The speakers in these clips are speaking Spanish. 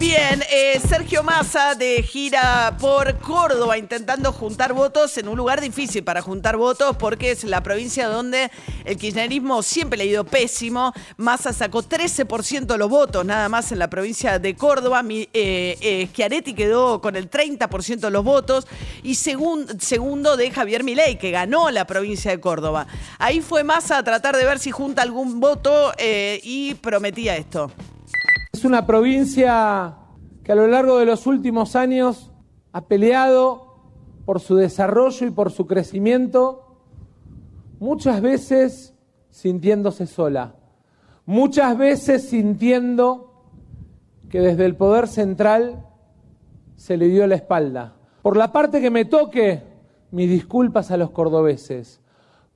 Bien, eh, Sergio Massa de gira por Córdoba intentando juntar votos en un lugar difícil para juntar votos porque es la provincia donde el kirchnerismo siempre le ha ido pésimo. Massa sacó 13% de los votos nada más en la provincia de Córdoba. Mi, eh, eh, Schiaretti quedó con el 30% de los votos y segun- segundo de Javier Milei que ganó la provincia de Córdoba. Ahí fue Massa a tratar de ver si junta algún voto y prometía esto. Es una provincia que a lo largo de los últimos años ha peleado por su desarrollo y por su crecimiento, muchas veces sintiéndose sola, muchas veces sintiendo que desde el poder central se le dio la espalda. Por la parte que me toque, mis disculpas a los cordobeses.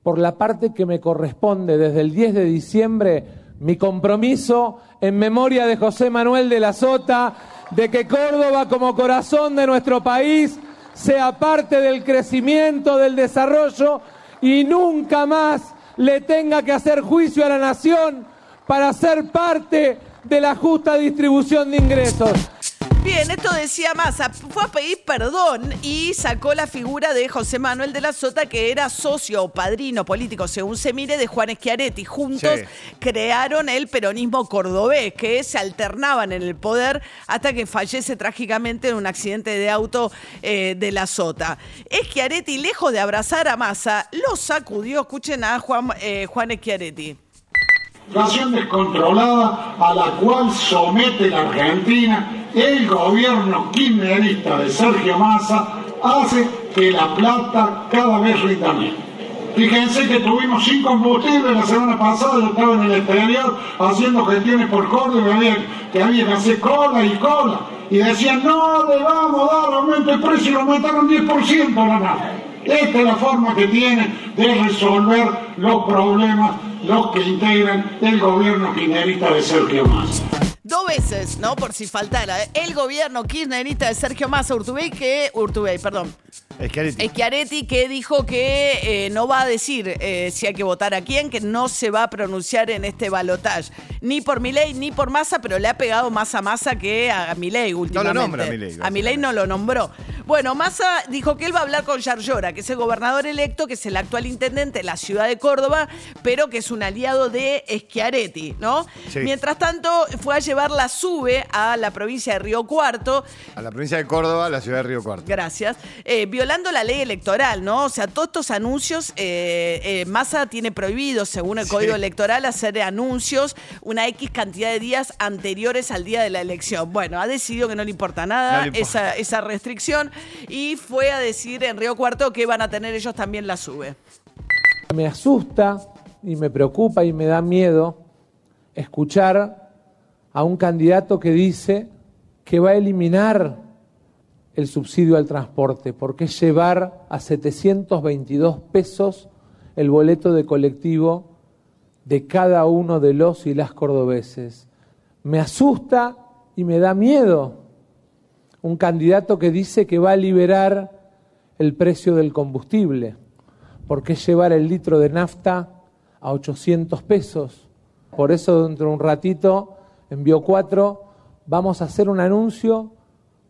Por la parte que me corresponde desde el 10 de diciembre, mi compromiso en memoria de José Manuel de la Sota, de que Córdoba como corazón de nuestro país sea parte del crecimiento, del desarrollo y nunca más le tenga que hacer juicio a la nación para ser parte de la justa distribución de ingresos. Bien, esto decía Massa, fue a pedir perdón y sacó la figura de José Manuel de la Sota, que era socio o padrino político, según se mire, de Juan Schiaretti. Juntos Sí. crearon el peronismo cordobés, que se alternaban en el poder hasta que fallece trágicamente en un accidente de auto eh, de la Sota. Schiaretti, lejos de abrazar a Massa, lo sacudió. Escuchen a Juan, eh, Juan Schiaretti. Inflación descontrolada a la cual somete la Argentina, el gobierno kirchnerista de Sergio Massa hace que la plata cada vez rinda menos. Fíjense que tuvimos sin combustible la semana pasada, yo estaba en el exterior haciendo gestiones por Córdoba, que había que hacer cola y cola. Y decían, no le vamos a dar aumento de precio y lo aumentaron 10% la nada. Esta es la forma que tiene de resolver los problemas los que integran el gobierno kirchnerista de Sergio Massa. Dos veces, ¿no? Por si faltara. El gobierno kirchnerista de Sergio Massa Urtubey, que. Urtubey, perdón. Schiaretti. Schiaretti que dijo que eh, no va a decir eh, si hay que votar a quién, que no se va a pronunciar en este balotaje. Ni por Milei ni por Massa, pero le ha pegado más a Massa que a Milei últimamente. nombra a Milei, A Milei no lo nombró. Bueno, Massa dijo que él va a hablar con Yarlora, que es el gobernador electo, que es el actual intendente de la ciudad de Córdoba, pero que es un aliado de Schiaretti, ¿no? Sí. Mientras tanto, fue a llevar la SUBE a la provincia de Río Cuarto, A la provincia de Córdoba, la ciudad de Río Cuarto. Gracias. Eh, violando la ley electoral, ¿no? O sea, todos estos anuncios, eh, eh, Massa tiene prohibido, según el Sí. Código Electoral, hacer anuncios una X cantidad de días anteriores al día de la elección. Bueno, ha decidido que no le importa nada No le importa. Esa, esa restricción y fue a decir en Río Cuarto que van a tener ellos también la SUBE. Me asusta y me preocupa y me da miedo escuchar a un candidato que dice que va a eliminar el subsidio al transporte, porque es llevar a 722 pesos el boleto de colectivo de cada uno de los y las cordobeses. Me asusta y me da miedo un candidato que dice que va a liberar el precio del combustible, porque es llevar el litro de nafta a 800 pesos. Por eso dentro de un ratito en Bio 4 vamos a hacer un anuncio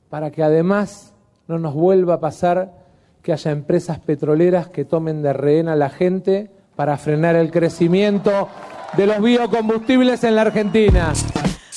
para que además no nos vuelva a pasar que haya empresas petroleras que tomen de rehén a la gente para frenar el crecimiento de los biocombustibles en la Argentina.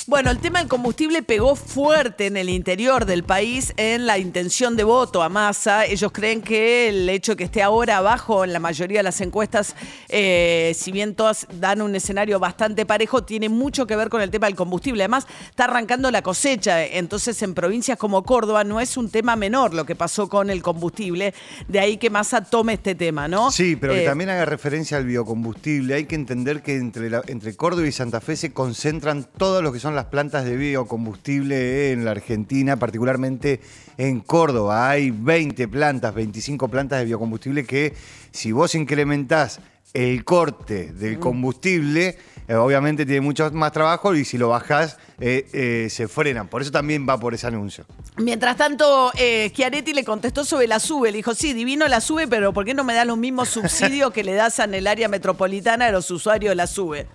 Bueno, el tema del combustible pegó fuerte en el interior del país en la intención de voto a Massa. Ellos creen que el hecho de que esté ahora abajo en la mayoría de las encuestas, eh, si bien todas dan un escenario bastante parejo, tiene mucho que ver con el tema del combustible. Además, está arrancando la cosecha. Entonces, en provincias como Córdoba no es un tema menor lo que pasó con el combustible. De ahí que Massa tome este tema, ¿no? Sí, pero que Eh, también haga referencia al biocombustible. Hay que entender que entre, la- entre Córdoba y Santa Fe se concentran todo lo que son las las plantas de biocombustible en la Argentina, particularmente en Córdoba. Hay 20 plantas, 25 plantas de biocombustible que si vos incrementás el corte del combustible, eh, obviamente tiene mucho más trabajo y si lo bajás eh, eh, se frenan. Por eso también va por ese anuncio. Mientras tanto, eh, Schiaretti le contestó sobre la SUBE. Le dijo, sí, divino la SUBE, pero ¿por qué no me das los mismos subsidios que le das en el área metropolitana a los usuarios de la SUBE?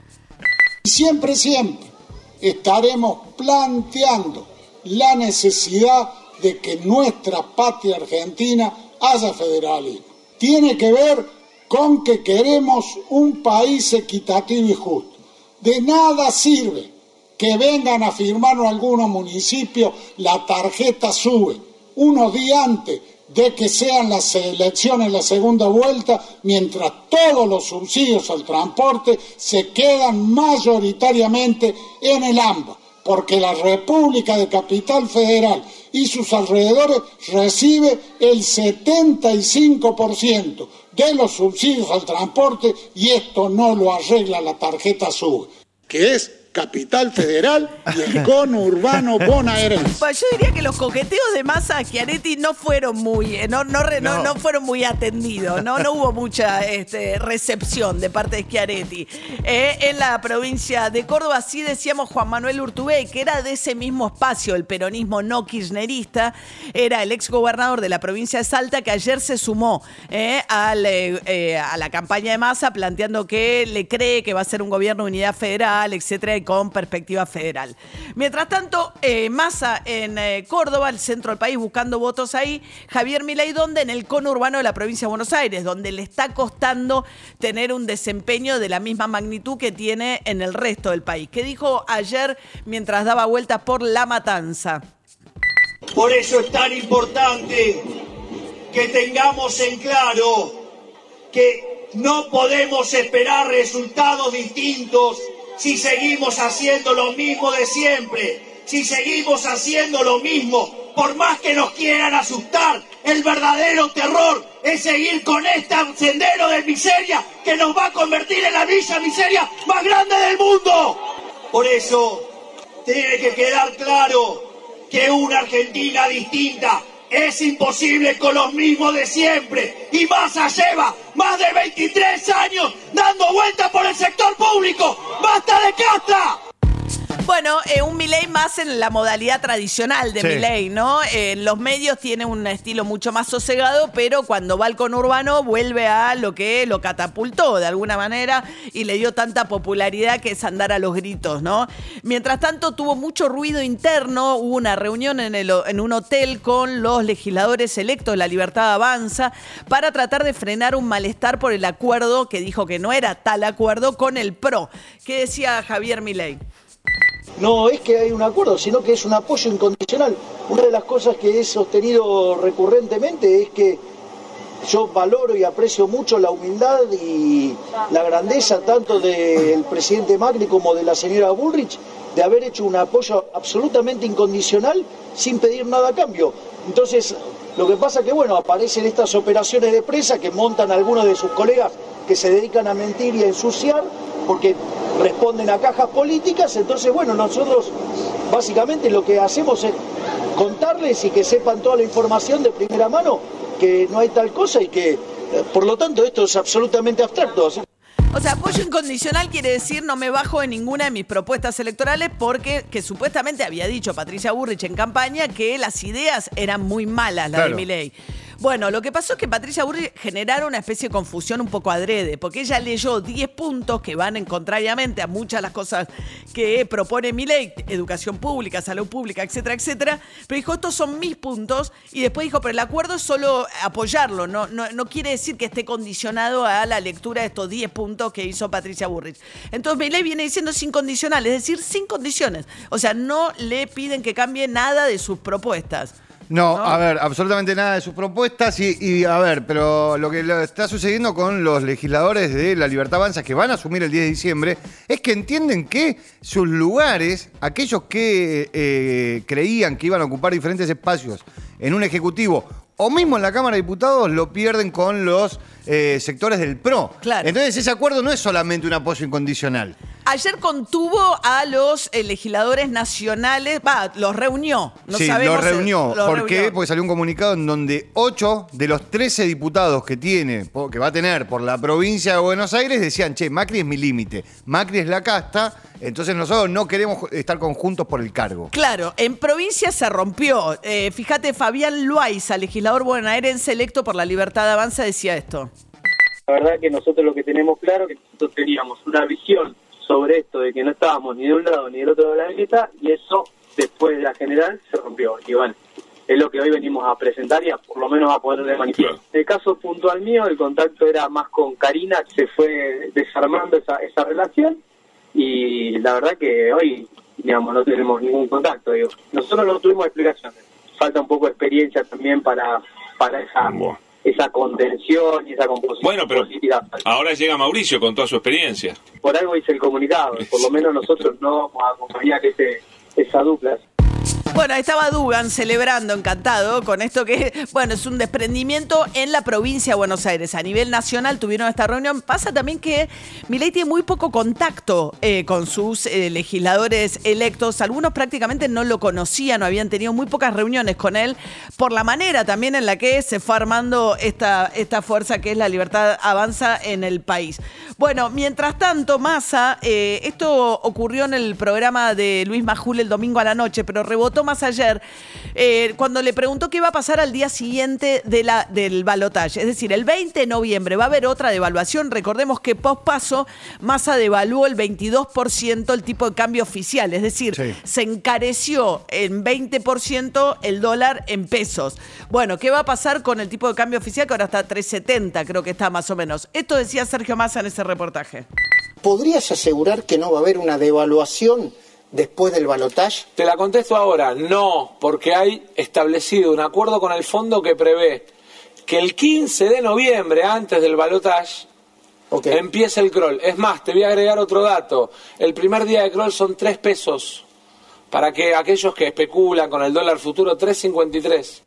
Siempre, siempre estaremos planteando la necesidad de que nuestra patria argentina haya federalismo. Tiene que ver con que queremos un país equitativo y justo. De nada sirve que vengan a firmarnos algunos municipios la tarjeta sube unos días antes de que sean las elecciones la segunda vuelta, mientras todos los subsidios al transporte se quedan mayoritariamente en el AMBA, porque la República de Capital Federal y sus alrededores recibe el 75% de los subsidios al transporte y esto no lo arregla la tarjeta SUBE, que es Capital Federal y el conurbano bonaerense. Pues yo diría que los coqueteos de Massa a Schiaretti no fueron muy, eh, no, no, no- No. no fueron muy atendidos, no, no hubo mucha este, recepción de parte de Schiaretti. Eh, en la provincia de Córdoba sí decíamos Juan Manuel Urtubey, que era de ese mismo espacio, el peronismo no kirchnerista, era el ex gobernador de la provincia de Salta que ayer se sumó eh, al, a la campaña de Massa planteando que le cree que va a ser un gobierno de unidad federal, etcétera, con perspectiva federal. Mientras tanto, eh, Massa en eh, Córdoba, el centro del país, buscando votos ahí, Javier Milei, donde en el conurbano de la provincia de Buenos Aires, donde le está costando tener un desempeño de la misma magnitud que tiene en el resto del país. ¿Qué dijo ayer mientras daba vueltas por La Matanza? Por eso es tan importante que tengamos en claro que no podemos esperar resultados distintos si seguimos haciendo lo mismo de siempre, si seguimos haciendo lo mismo, por más que nos quieran asustar, el verdadero terror es seguir con este sendero de miseria que nos va a convertir en la villa miseria más grande del mundo. Por eso tiene que quedar claro que una Argentina distinta es imposible con los mismos de siempre. Y Massa lleva más de 23 años dando vueltas por el sector público. ¡Basta de casta! Bueno, eh, un Milei más en la modalidad tradicional de Sí. Milei, ¿no? Eh, En los medios tiene un estilo mucho más sosegado, pero cuando va al conurbano vuelve a lo que lo catapultó de alguna manera y le dio tanta popularidad que es andar a los gritos, ¿no? Mientras tanto tuvo mucho ruido interno, hubo una reunión en, el- en un hotel con los legisladores electos, La Libertad Avanza, para tratar de frenar un malestar por el acuerdo que dijo que no era tal acuerdo con el PRO. ¿Qué decía Javier Milei? No es que hay un acuerdo, sino que es un apoyo incondicional. Una de las cosas que he sostenido recurrentemente es que yo valoro y aprecio mucho la humildad y la grandeza tanto del presidente Macri como de la señora Bullrich de haber hecho un apoyo absolutamente incondicional sin pedir nada a cambio. Entonces, lo que pasa que, bueno, aparecen estas operaciones de presa que montan algunos de sus colegas que se dedican a mentir y a ensuciar porque responden a cajas políticas, entonces bueno, nosotros básicamente lo que hacemos es contarles y que sepan toda la información de primera mano que no hay tal cosa y que eh, por lo tanto esto es absolutamente abstracto. O sea, apoyo incondicional quiere decir no me bajo en ninguna de mis propuestas electorales porque que supuestamente había dicho Patricia Burrich en campaña que las ideas eran muy malas, las de Claro. Milei. Bueno, lo que pasó es que Patricia Burrich generaron una especie de confusión un poco adrede, porque ella leyó 10 puntos que van en contrariamente a muchas de las cosas que propone Milei, educación pública, salud pública, etcétera, etcétera, pero dijo, estos son mis puntos, y después dijo, pero el acuerdo es solo apoyarlo, no, no, no quiere decir que esté condicionado a la lectura de estos 10 puntos que hizo Patricia Burrich. Entonces Milei viene diciendo sin condicional, es decir, sin condiciones. O sea, no le piden que cambie nada de sus propuestas. No, ¿no? a ver, absolutamente nada de sus propuestas y, y, a ver, pero lo que está sucediendo con los legisladores de la Libertad Avanza que van a asumir el 10 de diciembre es que entienden que sus lugares, aquellos que eh, creían que iban a ocupar diferentes espacios en un ejecutivo o mismo en la Cámara de Diputados, lo pierden con los eh, sectores del PRO. Claro. Entonces ese acuerdo no es solamente un apoyo incondicional. Ayer contuvo a los eh, legisladores nacionales, va, los reunió. No sí, sabemos lo el- reunió. los ¿Por qué? Porque salió un comunicado en donde 8 de los 13 diputados que tiene, que va a tener por la provincia de Buenos Aires, decían, che, Macri es mi límite, Macri es la casta, entonces nosotros no queremos estar conjuntos por el cargo. Claro, en provincia se rompió. Eh, fíjate, Fabián Loaiza, legislador bonaerense electo por la Libertad de Avanza, decía esto. La verdad que nosotros lo que tenemos claro es que nosotros teníamos una visión sobre esto de que no estábamos ni de un lado ni del otro de la grieta y eso después de la general se rompió. Y bueno, es lo que hoy venimos a presentar y a, por lo menos a poner de manifiesto. En el caso puntual mío, el contacto era más con Karina, se fue desarmando esa, esa relación y la verdad que hoy, digamos, no tenemos ningún contacto. Digo. Nosotros no tuvimos explicaciones. Falta un poco de experiencia también para, para esa. Esa contención y esa composición Bueno, pero política. ahora llega Mauricio con toda su experiencia. Por algo hice el comunicado. Por lo menos nosotros no vamos a acompañar ese, esa dupla. Bueno, estaba Dugan celebrando, encantado, con esto que, bueno, es un desprendimiento en la provincia de Buenos Aires. A nivel nacional tuvieron esta reunión. Pasa también que Milei tiene muy poco contacto eh, con sus eh, legisladores electos. Algunos prácticamente no lo conocían, no habían tenido muy pocas reuniones con él, por la manera también en la que se fue armando esta, esta fuerza que es la libertad avanza en el país. Bueno, mientras tanto, Massa, eh, esto ocurrió en el programa de Luis Majul el domingo a la noche, pero rebotó más ayer eh, cuando le preguntó qué iba a pasar al día siguiente de la, del balotaje. Es decir, el 20 de noviembre va a haber otra devaluación. Recordemos que pospaso Massa devaluó el 22% el tipo de cambio oficial. Es decir, Sí. se encareció en 20% el dólar en pesos. Bueno, ¿qué va a pasar con el tipo de cambio oficial que ahora está a 3.70, creo que está más o menos? Esto decía Sergio Massa en ese reportaje. ¿Podrías asegurar que no va a haber una devaluación después del balotaje? Te la contesto ahora, no, porque hay establecido un acuerdo con el fondo que prevé que el 15 de noviembre, antes del balotaje, Ok. empieza el crawl. Es más, te voy a agregar otro dato. El primer día de crawl son 3 pesos. Para que aquellos que especulan con el dólar futuro, 3.53.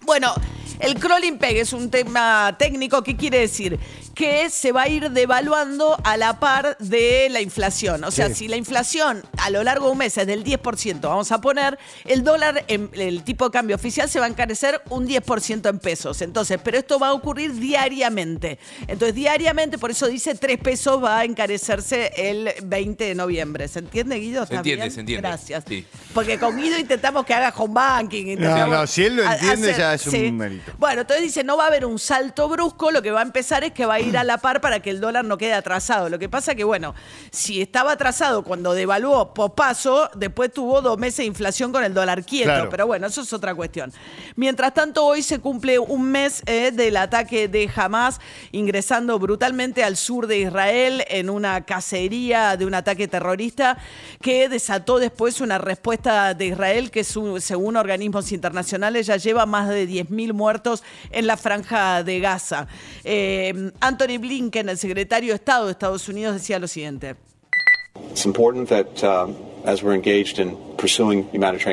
Bueno, el crawling peg es un tema técnico. ¿Qué quiere decir? Que se va a ir devaluando a la par de la inflación. O sea, si la inflación a lo largo de un mes es del 10%, vamos a poner, el dólar, en- el tipo de cambio oficial se va a encarecer un 10% en pesos. Entonces, pero esto va a ocurrir diariamente. Entonces, diariamente, por eso dice 3 pesos va a encarecerse el 20 de noviembre. ¿Se entiende, Guido? Se ¿Está entiende, bien? se entiende. Gracias. Sí. Porque con Guido intentamos que haga home banking. No, no, si él lo entiende hacer- ya es un sí. mérito. Bueno, entonces dice, no va a haber un salto brusco, lo que va a empezar es que va a ir a la par para que el dólar no quede atrasado. Lo que pasa que, bueno, si estaba atrasado cuando devaluó popaso, después tuvo dos meses de inflación con el dólar quieto. Claro. Pero bueno, eso es otra cuestión. Mientras tanto, hoy se cumple un mes eh, del ataque de Hamas ingresando brutalmente al sur de Israel en una cacería de un ataque terrorista que desató después una respuesta de Israel que su- según organismos internacionales ya lleva más de 10.000 muertos en la franja de Gaza. Eh, Anthony Blinken, el secretario de Estado de Estados Unidos, decía lo siguiente.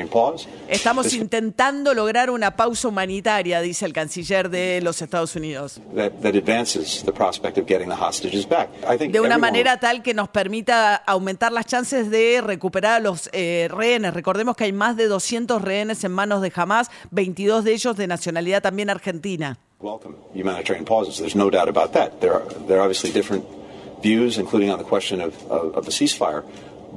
Pause, Estamos intentando lograr una pausa humanitaria, dice el canciller de los Estados Unidos. De una manera tal que nos permita aumentar las chances de recuperar a los eh, rehenes. Recordemos que hay más de 200 rehenes en manos de Hamas, 22 de ellos de nacionalidad también argentina. Welcome humanitarian pauses. There's no doubt about that. There are there are obviously different views, including on the question of, of, of the ceasefire.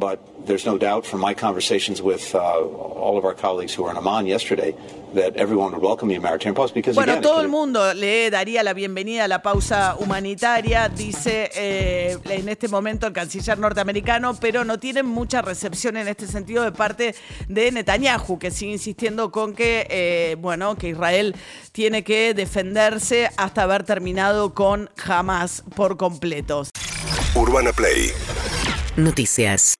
But there's no doubt from my conversations with uh, all of our colleagues who were in Amman yesterday that everyone would welcome the humanitarian pause because Bueno, again, todo el mundo le daría la bienvenida a la pausa humanitaria, dice eh, en este momento el canciller norteamericano, pero no tienen mucha recepción en este sentido de parte de Netanyahu, que sigue insistiendo con que, eh, bueno, que Israel tiene que defenderse hasta haber terminado con Hamas por completo. Urbana Play Noticias.